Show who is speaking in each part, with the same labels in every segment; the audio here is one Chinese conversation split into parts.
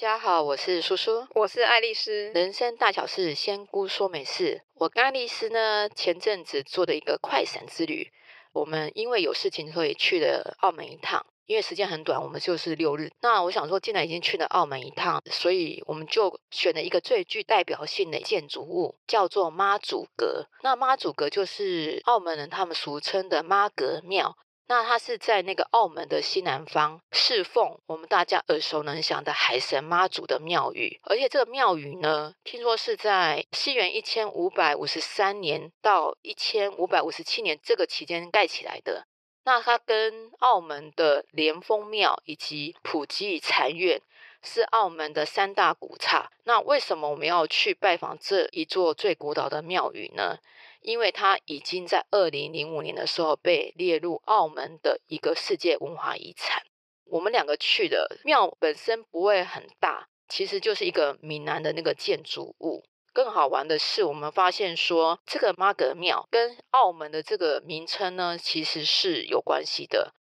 Speaker 1: 家好，我是叔叔，
Speaker 2: 我是爱丽丝。
Speaker 1: 人生大小事，仙姑说没事。我跟爱丽丝呢，前阵子做的一个快闪之旅，我们因为有事情，所以去了澳门一趟。因为时间很短，我们就是六日。那我想说，既然已经去了澳门一趟，所以我们就选了一个最具代表性的建筑物，叫做妈祖阁。那妈祖阁就是澳门人他们俗称的妈阁庙。那它是在那个澳门的西南方，侍奉我们大家耳熟能详的海神妈祖的庙宇，而且这个庙宇呢，听说是在西元一千五百五十三年到一千五百五十七年这个期间盖起来的。那它跟澳门的莲峰庙以及普吉禅院是澳门的三大古刹。那为什么我们要去拜访这一座最古老的庙宇呢？因为它已经在二零零五年的时候被列入澳门的一个世界文化遗产。我们两个去的庙本身不会很大，其实就是一个闽南的那个建筑物。更好玩的是，我们发现说这个妈阁庙跟澳门的这个名称呢，其实是有关系的。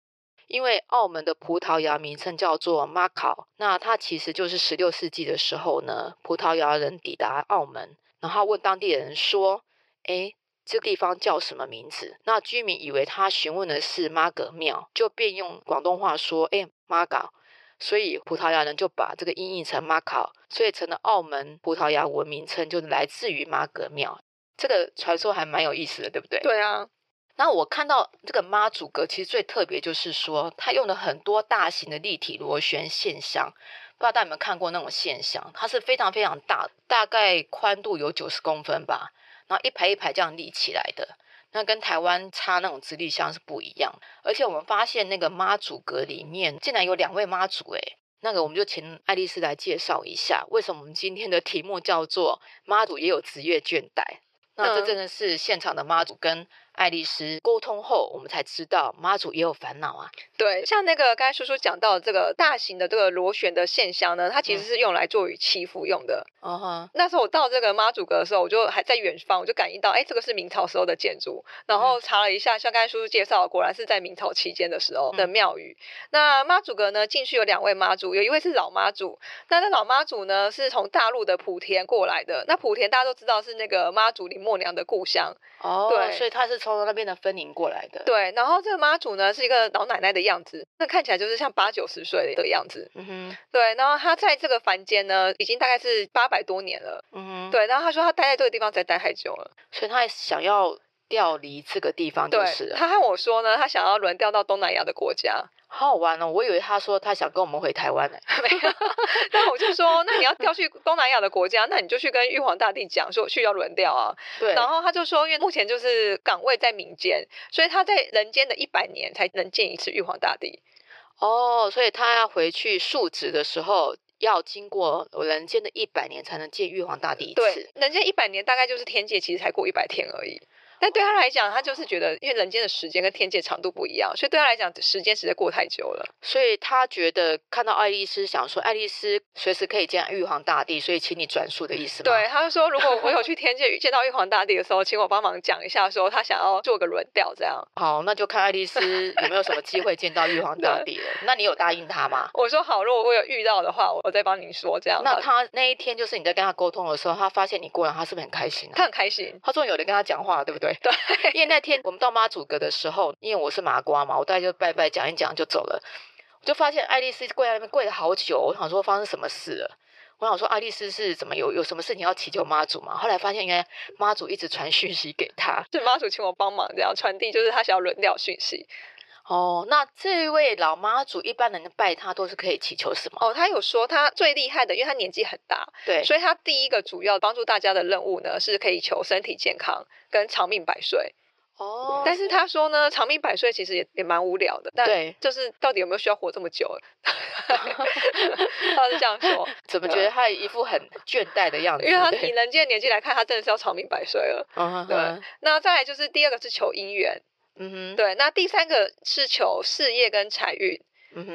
Speaker 1: 因为澳门的葡萄牙名称叫做马考，那它其实就是十六世纪的时候呢，葡萄牙人抵达澳门，然后问当地人说：“哎。”这地方叫什么名字？那居民以为他询问的是妈阁庙，就便用广东话说：“哎，妈搞。”所以葡萄牙人就把这个音译成马考，所以成了澳门葡萄牙文名称，就来自于妈阁庙。这个传说还蛮有意思的，对不对？
Speaker 2: 对啊。
Speaker 1: 那我看到这个妈祖阁，其实最特别就是说，它用了很多大型的立体螺旋线箱。不知道大家有没有看过那种线香？它是非常非常大，大概宽度有九十公分吧。然后一排一排这样立起来的，那跟台湾插那种直立香是不一样。而且我们发现那个妈祖阁里面竟然有两位妈祖，诶，那个我们就请爱丽丝来介绍一下，为什么我们今天的题目叫做妈祖也有职业倦怠？那这真的是现场的妈祖跟。爱丽丝沟通后，我们才知道妈祖也有烦恼啊。
Speaker 2: 对，像那个刚才叔叔讲到的这个大型的这个螺旋的线香呢，它其实是用来做于祈福用的。嗯哈。那时候我到这个妈祖阁的时候，我就还在远方，我就感应到，哎，这个是明朝时候的建筑。然后查了一下，像刚才叔叔介绍，果然是在明朝期间的时候的庙宇。嗯、那妈祖阁呢，进去有两位妈祖，有一位是老妈祖。那那老妈祖呢，是从大陆的莆田过来的。那莆田大家都知道是那个妈祖林默娘的故乡。
Speaker 1: 哦。对，所以他是从。从那边的分灵过来的，
Speaker 2: 对。然后这个妈祖呢，是一个老奶奶的样子，那看起来就是像八九十岁的样子。嗯哼，对。然后她在这个凡间呢，已经大概是八百多年了。嗯哼，对。然后她说她待在这个地方再待太久了，
Speaker 1: 所以她想要调离这个地方，就是。
Speaker 2: 他和我说呢，他想要轮调到东南亚的国家。
Speaker 1: 好好玩哦！我以为他说他想跟我们回台湾呢，
Speaker 2: 没有。那我就说，那你要调去东南亚的国家，那你就去跟玉皇大帝讲说去要轮调啊。对。然后他就说，因为目前就是岗位在民间，所以他在人间的一百年才能见一次玉皇大帝。
Speaker 1: 哦，所以他要回去述职的时候，要经过人间的一百年才能见玉皇大帝一次。
Speaker 2: 对，人间一百年大概就是天界，其实才过一百天而已。但对他来讲，他就是觉得，因为人间的时间跟天界长度不一样，所以对他来讲，时间实在过太久了。
Speaker 1: 所以他觉得看到爱丽丝，想说爱丽丝随时可以见玉皇大帝，所以请你转述的意思吗？
Speaker 2: 对，他就说，如果我有去天界见到玉皇大帝的时候，请我帮忙讲一下，说他想要做个轮调，这样。
Speaker 1: 好，那就看爱丽丝有没有什么机会见到玉皇大帝了。那你有答应他吗？
Speaker 2: 我说好，如果我有遇到的话，我再帮您说这样。
Speaker 1: 那他那一天就是你在跟他沟通的时候，他发现你过来，他是不是很开心啊？
Speaker 2: 他很开心，
Speaker 1: 他终于有人跟他讲话，对不对？
Speaker 2: 对，
Speaker 1: 因为。那天我们到妈祖阁的时候，因为我是麻瓜嘛，我大概就拜拜讲一讲就走了。我就发现爱丽丝跪在那边跪了好久，我想说发生什么事了。我想说爱丽丝是怎么有有什么事情要祈求妈祖嘛？后来发现原来妈祖一直传讯息给他，
Speaker 2: 是妈祖请我帮忙这样传递，就是他想要轮调讯息。
Speaker 1: 哦，那这位老妈祖一般人拜他都是可以祈求什么？
Speaker 2: 哦，他有说他最厉害的，因为他年纪很大，对，所以他第一个主要帮助大家的任务呢，是可以求身体健康跟长命百岁。哦，但是他说呢，长命百岁其实也也蛮无聊的。但，就是到底有没有需要活这么久？他是这样说，
Speaker 1: 怎么觉得他一副很倦怠的样子？
Speaker 2: 因为他以人间的年纪来看，他真的是要长命百岁了。嗯，对。那再来就是第二个是求姻缘，嗯哼，对。那第三个是求事业跟财运。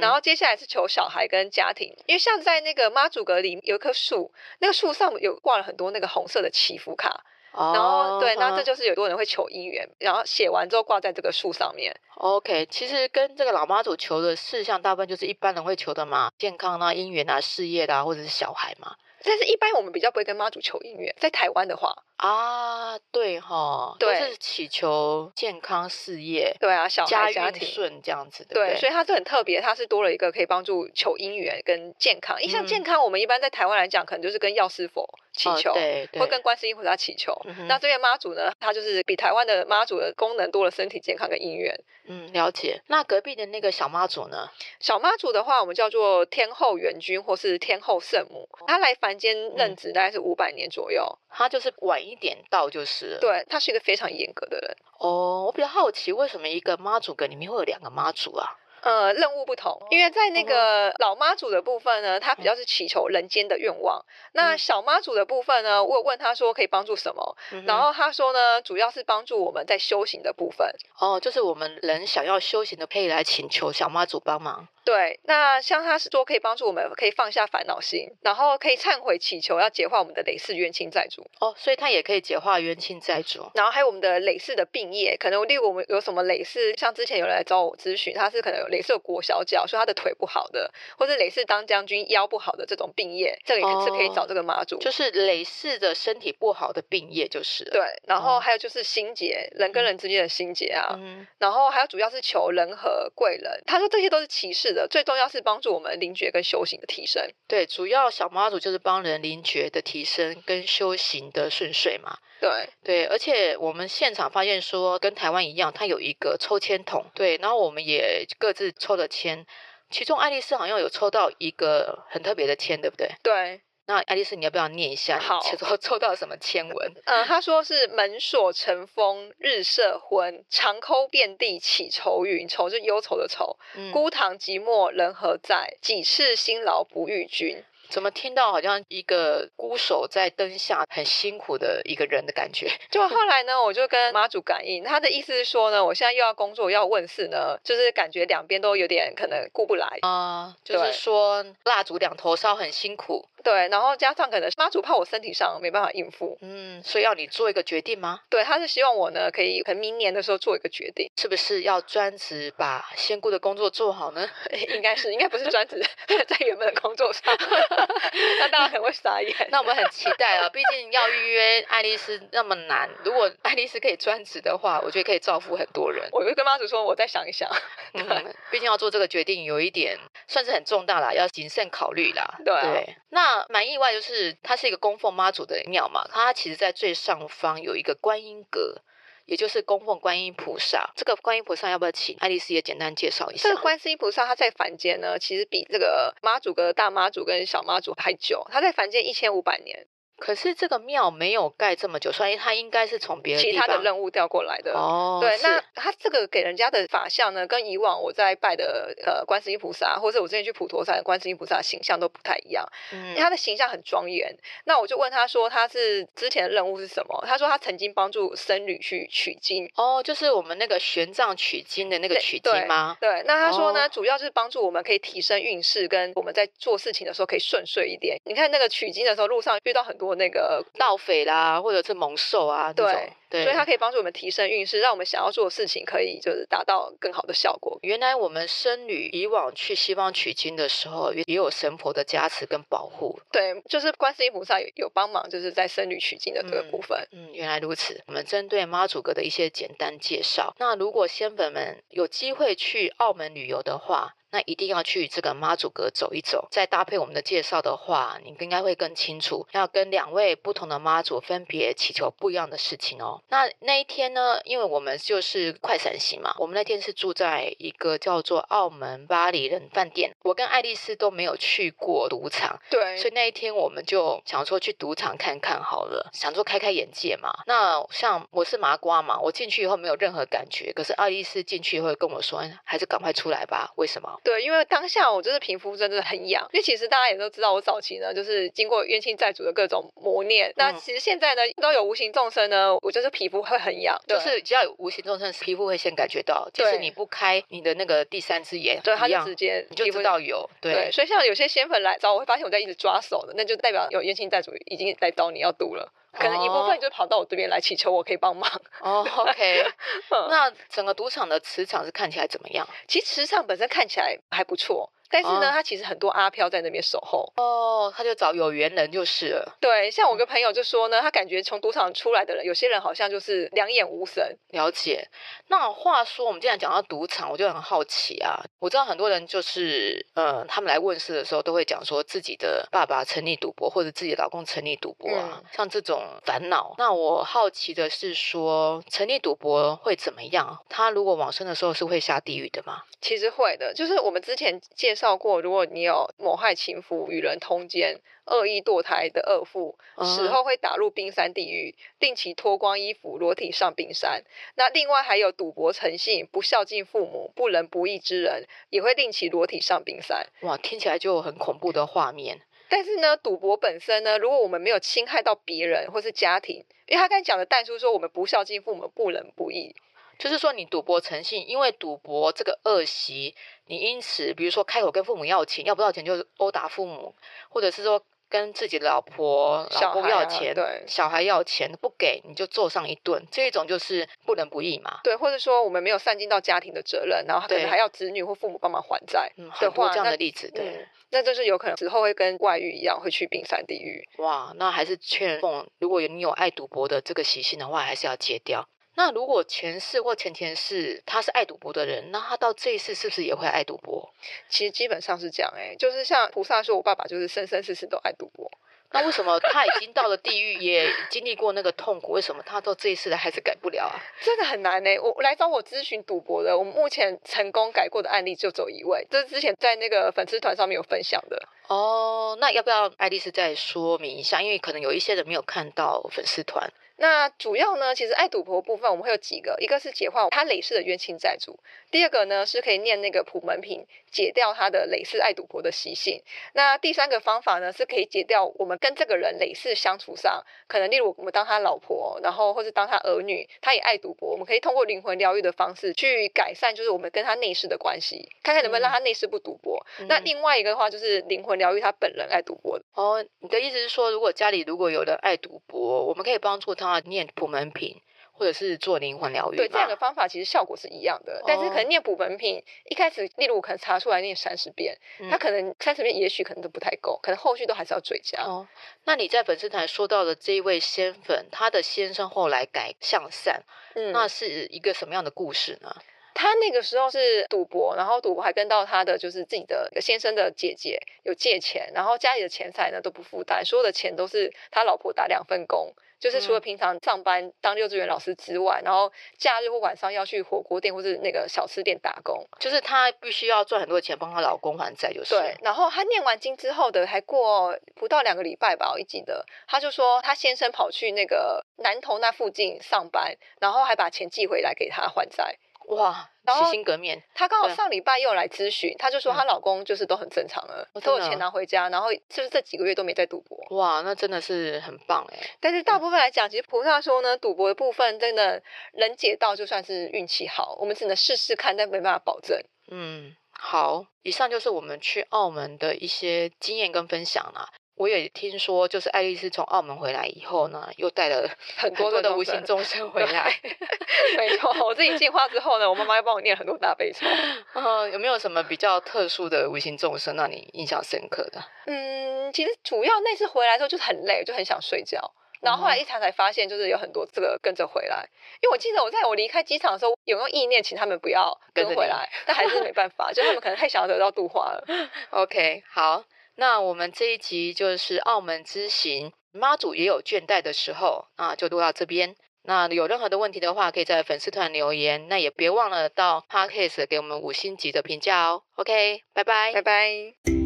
Speaker 2: 然后接下来是求小孩跟家庭，因为像在那个妈祖阁里有一棵树，那个树上有挂了很多那个红色的祈福卡。哦、然后对，那这就是有多人会求姻缘，然后写完之后挂在这个树上面。
Speaker 1: OK，其实跟这个老妈祖求的事项，大部分就是一般人会求的嘛，健康啊、姻缘啊、事业啊，或者是小孩嘛。
Speaker 2: 但是，一般我们比较不会跟妈祖求姻缘，在台湾的话。
Speaker 1: 啊，对哈，对，都是祈求健康事业，
Speaker 2: 对啊，小孩家庭
Speaker 1: 顺这样子的，
Speaker 2: 对，所以它是很特别，它是多了一个可以帮助求姻缘跟健康。一像健康，我们一般在台湾来讲，可能就是跟药师佛祈求，对，会跟观世音菩萨祈求。那这边妈祖呢，它就是比台湾的妈祖的功能多了，身体健康跟姻缘。
Speaker 1: 嗯，了解。那隔壁的那个小妈祖呢？
Speaker 2: 小妈祖的话，我们叫做天后元君或是天后圣母，她来凡间任职大概是五百年左右，
Speaker 1: 她就是晚一点到就是。
Speaker 2: 对，她是一个非常严格的人。
Speaker 1: 哦，我比较好奇，为什么一个妈祖阁里面会有两个妈祖啊？
Speaker 2: 呃，任务不同，因为在那个老妈祖的部分呢，他比较是祈求人间的愿望。嗯、那小妈祖的部分呢，我有问他说可以帮助什么，嗯、然后他说呢，主要是帮助我们在修行的部分。
Speaker 1: 哦，就是我们人想要修行的，可以来请求小妈祖帮忙。
Speaker 2: 对，那像他是说可以帮助我们，可以放下烦恼心，然后可以忏悔祈求，要解化我们的累世冤亲债主。
Speaker 1: 哦，所以他也可以解化冤亲债主。
Speaker 2: 然后还有我们的累世的病业，可能例如我们有什么累世，像之前有人来找我咨询，他是可能有累世裹小脚，说他的腿不好的，或者累世当将军腰不好的这种病业，这个也是可以找这个妈祖。哦，
Speaker 1: 就是累世的身体不好的病业，就是
Speaker 2: 对。然后还有就是心结，哦、人跟人之间的心结啊。嗯。然后还有主要是求人和贵人，他说这些都是其次的，最重要是帮助我们灵觉跟修行的提升。
Speaker 1: 对，主要小妈祖就是帮人灵觉的提升跟修行的顺遂嘛。
Speaker 2: 对
Speaker 1: 对，而且我们现场发现说，跟台湾一样，它有一个抽签筒。对，然后我们也各自抽了签，其中爱丽丝好像有抽到一个很特别的签，对不对？
Speaker 2: 对。
Speaker 1: 那爱丽丝，你要不要念一下？好，抽抽到什么签文？
Speaker 2: 嗯、呃，他说是门锁成风，日色昏，长空遍地起愁云。愁是忧愁的愁。嗯、孤堂寂寞人何在？几次辛劳不遇君。
Speaker 1: 怎么听到好像一个孤守在灯下很辛苦的一个人的感觉？
Speaker 2: 就 后来呢，我就跟妈祖感应，他的意思是说呢，我现在又要工作又要问事呢，就是感觉两边都有点可能顾不来
Speaker 1: 啊，就是说蜡烛两头烧很辛苦。
Speaker 2: 对，然后加上可能妈祖怕我身体上没办法应付，
Speaker 1: 嗯，所以要你做一个决定吗？
Speaker 2: 对，他是希望我呢可以可能明年的时候做一个决定，
Speaker 1: 是不是要专职把仙姑的工作做好呢？
Speaker 2: 应该是，应该不是专职在原本的工作上，那大家很会傻眼。
Speaker 1: 那我们很期待啊，毕竟要预约爱丽丝那么难，如果爱丽丝可以专职的话，我觉得可以造福很多人。
Speaker 2: 我就跟妈祖说，我再想一想，
Speaker 1: 嗯，毕竟要做这个决定有一点算是很重大啦，要谨慎考虑啦。
Speaker 2: 对，啊、
Speaker 1: 对，那。蛮意外，就是它是一个供奉妈祖的庙嘛，它其实在最上方有一个观音阁，也就是供奉观音菩萨。这个观音菩萨要不要请爱丽丝也简单介绍一下？
Speaker 2: 这个观世音菩萨他在凡间呢，其实比这个妈祖阁大妈祖跟小妈祖还久，他在凡间一千五百年。
Speaker 1: 可是这个庙没有盖这么久，所以它应该是从别的
Speaker 2: 其他的任务调过来的。哦，对，那它这个给人家的法像呢，跟以往我在拜的呃观世音菩萨，或者我之前去普陀山的观世音菩萨形象都不太一样。嗯，因为他的形象很庄严。那我就问他说，他是之前的任务是什么？他说他曾经帮助僧侣去取经。
Speaker 1: 哦，就是我们那个玄奘取经的那个取经吗？
Speaker 2: 对，对，那他说呢，哦、主要就是帮助我们可以提升运势，跟我们在做事情的时候可以顺遂一点。你看那个取经的时候，路上遇到很多。那个
Speaker 1: 盗匪啦，或者是猛兽啊，对，
Speaker 2: 对，所以它可以帮助我们提升运势，让我们想要做的事情可以就是达到更好的效果。
Speaker 1: 原来我们僧侣以往去西方取经的时候，也有神婆的加持跟保护。
Speaker 2: 对，就是观世音菩萨有有帮忙，就是在僧侣取经的这个部分。
Speaker 1: 嗯，嗯，原来如此。我们针对妈祖阁的一些简单介绍。那如果仙粉们有机会去澳门旅游的话，那一定要去这个妈祖阁走一走，再搭配我们的介绍的话，你应该会更清楚。要跟两位不同的妈祖分别祈求不一样的事情哦。那那一天呢，因为我们就是快闪行嘛，我们那天是住在一个叫做澳门巴黎人饭店。我跟爱丽丝都没有去过赌场，
Speaker 2: 对，
Speaker 1: 所以那一天我们就想说去赌场看看好了，想说开开眼界嘛。那像我是麻瓜嘛，我进去以后没有任何感觉，可是爱丽丝进去以后跟我说，还是赶快出来吧。为什么？
Speaker 2: 对，因为当下我就是皮肤真的很痒，因为其实大家也都知道，我早期呢就是经过冤亲债主的各种磨练。嗯、那其实现在呢，都有无形众生呢，我就是皮肤会很痒，
Speaker 1: 就是只要有无形众生，皮肤会先感觉到，就是你不开你的那个第三只眼，
Speaker 2: 对，他就直接
Speaker 1: 你就知道有。对，
Speaker 2: 对，所以像有些仙粉来找我，会发现我在一直抓手的，那就代表有冤亲债主已经来找你要赌了。可能一部分就跑到我这边来祈求我可以帮忙。
Speaker 1: 哦，OK，那整个赌场的磁场是看起来怎么样？
Speaker 2: 其实磁场本身看起来还不错。但是呢，他其实很多阿飘在那边守候
Speaker 1: 哦，他就找有缘人就是了。
Speaker 2: 对，像我个朋友就说呢，他感觉从赌场出来的人，有些人好像就是两眼无神。
Speaker 1: 了解。那话说，我们既然讲到赌场，我就很好奇啊。我知道很多人就是，呃，他们来问事的时候，都会讲说自己的爸爸沉溺赌博，或者自己的老公沉溺赌博啊，嗯、像这种烦恼。那我好奇的是说，沉溺赌博会怎么样？他如果往生的时候是会下地狱的吗？
Speaker 2: 其实会的，就是我们之前介绍。照过，如果你有谋害情妇、与人通奸、恶意堕胎的恶妇，死后会打入冰山地狱，令其脱光衣服，裸体上冰山。那另外还有赌博成性、不孝敬父母、不仁不义之人，也会令其裸体上冰山。
Speaker 1: 哇，听起来就很恐怖的画面。
Speaker 2: 但是呢，赌博本身呢，如果我们没有侵害到别人或是家庭，因为他刚才讲的但书说，我们不孝敬父母、不仁不义。
Speaker 1: 就是说，你赌博成性，因为赌博这个恶习，你因此，比如说开口跟父母要钱，要不到钱就殴打父母，或者是说跟自己的老婆、老公要钱，
Speaker 2: 啊、对，
Speaker 1: 小孩要钱不给你就揍上一顿，这一种就是不仁不义嘛。
Speaker 2: 对，或者说我们没有善尽到家庭的责任，然后可能还要子女或父母帮忙还债，
Speaker 1: 嗯，很多这样的例子，对、
Speaker 2: 嗯，那就是有可能之后会跟外遇一样，会去冰山地狱。
Speaker 1: 哇，那还是劝奉，如果你有爱赌博的这个习性的话，还是要戒掉。那如果前世或前前世他是爱赌博的人，那他到这一世是不是也会爱赌博？
Speaker 2: 其实基本上是这样，哎，就是像菩萨说，我爸爸就是生生世世都爱赌博。
Speaker 1: 那为什么他已经到了地狱，也经历过那个痛苦，为什么他到这一世来还是改不了啊？
Speaker 2: 这个很难呢。我来找我咨询赌博的，我目前成功改过的案例就只有一位，这是之前在那个粉丝团上面有分享的。
Speaker 1: 哦，那要不要爱丽丝再说明一下？因为可能有一些人没有看到粉丝团。
Speaker 2: 那主要呢，其实爱赌博部分我们会有几个，一个是解化他累世的冤亲债主，第二个呢是可以念那个普门品，解掉他的累世爱赌博的习性。那第三个方法呢是可以解掉我们跟这个人累世相处上，可能例如我们当他老婆，然后或是当他儿女，他也爱赌博，我们可以通过灵魂疗愈的方式去改善，就是我们跟他内世的关系，看看能不能让他内世不赌博。嗯、那另外一个的话就是灵魂疗愈他本人爱赌博。
Speaker 1: 哦，你的意思是说，如果家里如果有人爱赌博，我们可以帮助他。念普门品，或者是做灵魂疗愈，
Speaker 2: 对，这样的方法其实效果是一样的。哦、但是可能念普门品一开始，例如我可能查出来念三十遍，嗯、他可能三十遍也许可能都不太够，可能后续都还是要追加。哦，
Speaker 1: 那你在粉丝团说到的这一位仙粉，他的先生后来改向善，嗯，那是一个什么样的故事呢？
Speaker 2: 他那个时候是赌博，然后赌博还跟到他的就是自己的先生的姐姐有借钱，然后家里的钱财呢都不负担，所有的钱都是他老婆打两份工。就是除了平常上班当幼稚园老师之外，然后假日或晚上要去火锅店或是那个小吃店打工，
Speaker 1: 就是她必须要赚很多钱帮她老公还债，就是。
Speaker 2: 对，然后她念完经之后的还过不到两个礼拜吧，我一记得，她就说她先生跑去那个南投那附近上班，然后还把钱寄回来给她还债。
Speaker 1: 哇，洗心革面。
Speaker 2: 她刚好上礼拜又来咨询，她就说她老公就是都很正常了，嗯、都有钱拿回家，然后就是这几个月都没在赌博。
Speaker 1: 哇，那真的是很棒哎。
Speaker 2: 但是大部分来讲，其实菩萨说呢，赌博的部分真的能解到就算是运气好，我们只能试试看，但没办法保证。
Speaker 1: 嗯，好，以上就是我们去澳门的一些经验跟分享啦。我也听说，就是爱丽丝从澳门回来以后呢，又带了 很多的无形众生回来。
Speaker 2: 没错，我自己进化之后呢，我妈妈又帮我念很多大悲咒。
Speaker 1: 嗯，有没有什么比较特殊的无形众生让你印象深刻的？
Speaker 2: 嗯，其实主要那次回来之后就很累，就很想睡觉。然后后来一查才发现，就是有很多这个跟着回来。因为我记得我在我离开机场的时候，有用意念请他们不要跟回来，但还是没办法，就他们可能太想要得到度化了。
Speaker 1: OK，好。那我们这一集就是澳门之行，妈祖也有倦怠的时候啊，就录到这边。那有任何的问题的话，可以在粉丝团留言。那也别忘了到 Podcast 给我们五星级的评价哦。OK，拜拜，
Speaker 2: 拜拜。